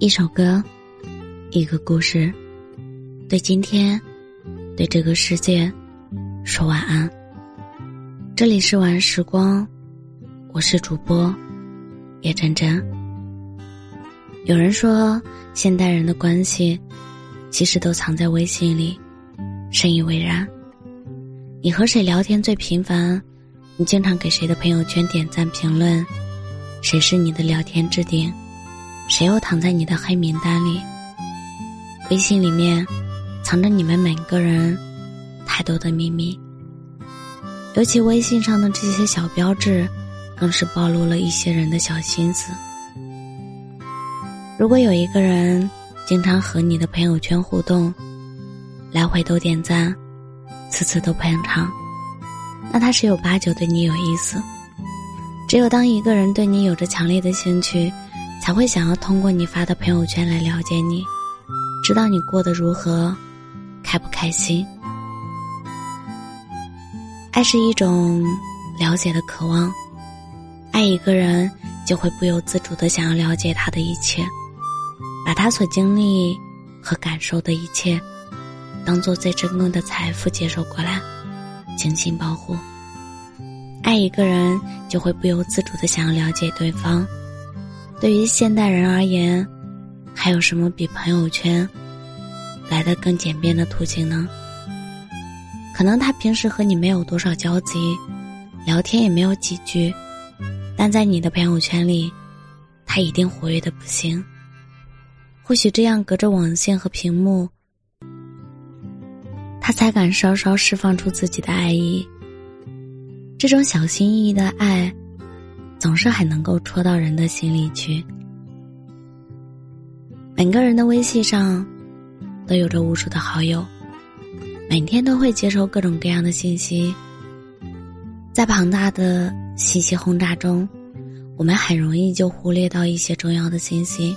一首歌，一个故事，对今天，对这个世界，说晚安。这里是晚时光，我是主播叶真真。有人说，现代人的关系，其实都藏在微信里，深以为然。你和谁聊天最频繁？你经常给谁的朋友圈点赞评论？谁是你的聊天置顶？谁又躺在你的黑名单里？微信里面藏着你们每个人太多的秘密，尤其微信上的这些小标志，更是暴露了一些人的小心思。如果有一个人经常和你的朋友圈互动，来回都点赞，次次都捧场，那他十有八九对你有意思。只有当一个人对你有着强烈的兴趣，才会想要通过你发的朋友圈来了解你，知道你过得如何，开不开心。爱是一种了解的渴望，爱一个人就会不由自主的想要了解他的一切，把他所经历和感受的一切，当做最珍贵的财富接受过来，精心保护。爱一个人就会不由自主的想要了解对方。对于现代人而言，还有什么比朋友圈来的更简便的途径呢？可能他平时和你没有多少交集，聊天也没有几句，但在你的朋友圈里，他一定活跃的不行。或许这样隔着网线和屏幕，他才敢稍稍释放出自己的爱意。这种小心翼翼的爱。总是很能够戳到人的心里去。每个人的微信上，都有着无数的好友，每天都会接收各种各样的信息。在庞大的信息轰炸中，我们很容易就忽略到一些重要的信息。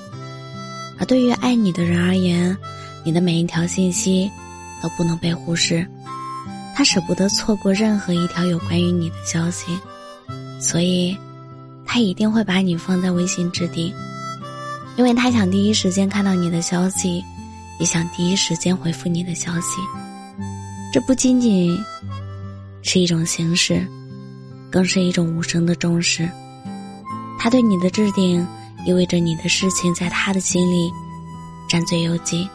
而对于爱你的人而言，你的每一条信息都不能被忽视，他舍不得错过任何一条有关于你的消息，所以。他一定会把你放在微信置顶，因为他想第一时间看到你的消息，也想第一时间回复你的消息。这不仅仅是一种形式，更是一种无声的重视。他对你的置顶，意味着你的事情在他的心里占最优级。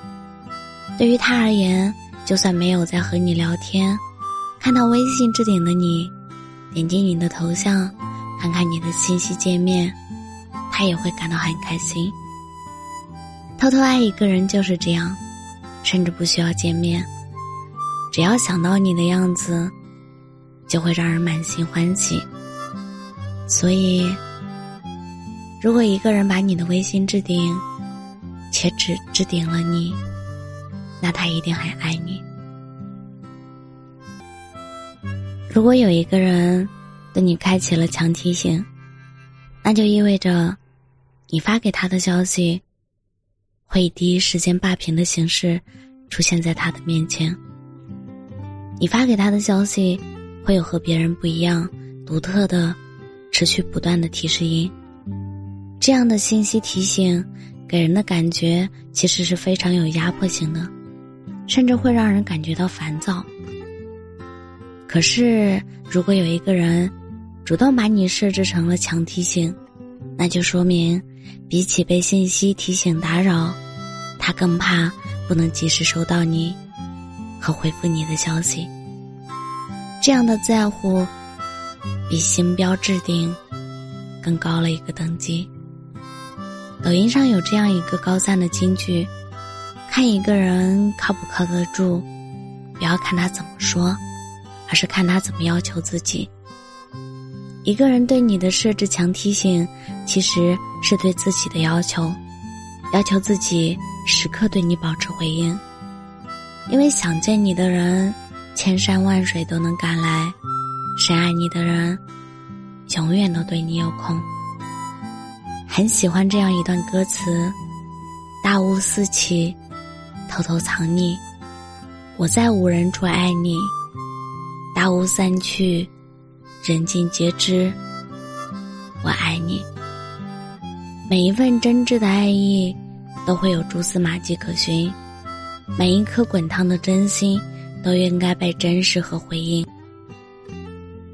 对于他而言，就算没有在和你聊天，看到微信置顶的你，点击你的头像。看看你的信息界面，他也会感到很开心。偷偷爱一个人就是这样，甚至不需要见面，只要想到你的样子，就会让人满心欢喜。所以，如果一个人把你的微信置顶，且只置顶了你，那他一定很爱你。如果有一个人，你开启了强提醒，那就意味着，你发给他的消息，会以第一时间霸屏的形式出现在他的面前。你发给他的消息，会有和别人不一样、独特的、持续不断的提示音。这样的信息提醒，给人的感觉其实是非常有压迫性的，甚至会让人感觉到烦躁。可是，如果有一个人主动把你设置成了强提醒，那就说明，比起被信息提醒打扰，他更怕不能及时收到你和回复你的消息。这样的在乎，比星标置顶更高了一个等级。抖音上有这样一个高赞的金句：看一个人靠不靠得住，不要看他怎么说。而是看他怎么要求自己。一个人对你的设置强提醒，其实是对自己的要求，要求自己时刻对你保持回应。因为想见你的人，千山万水都能赶来；深爱你的人，永远都对你有空。很喜欢这样一段歌词：大雾四起，偷偷藏匿，我在无人处爱你。大雾散去，人尽皆知，我爱你。每一份真挚的爱意，都会有蛛丝马迹可循。每一颗滚烫的真心，都应该被珍视和回应。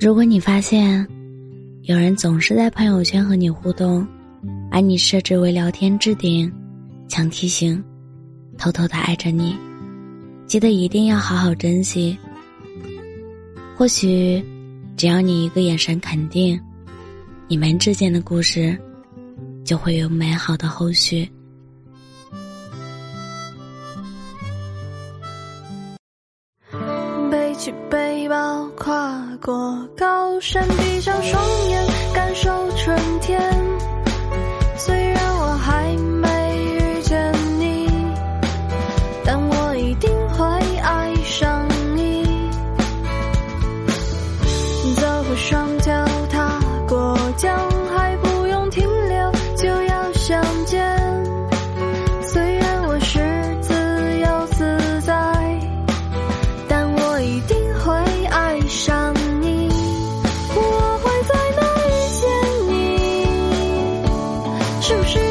如果你发现，有人总是在朋友圈和你互动，把你设置为聊天置顶、强提醒，偷偷的爱着你，记得一定要好好珍惜。或许，只要你一个眼神肯定，你们之间的故事就会有美好的后续。背起背包，跨过高山，闭上双眼，是不是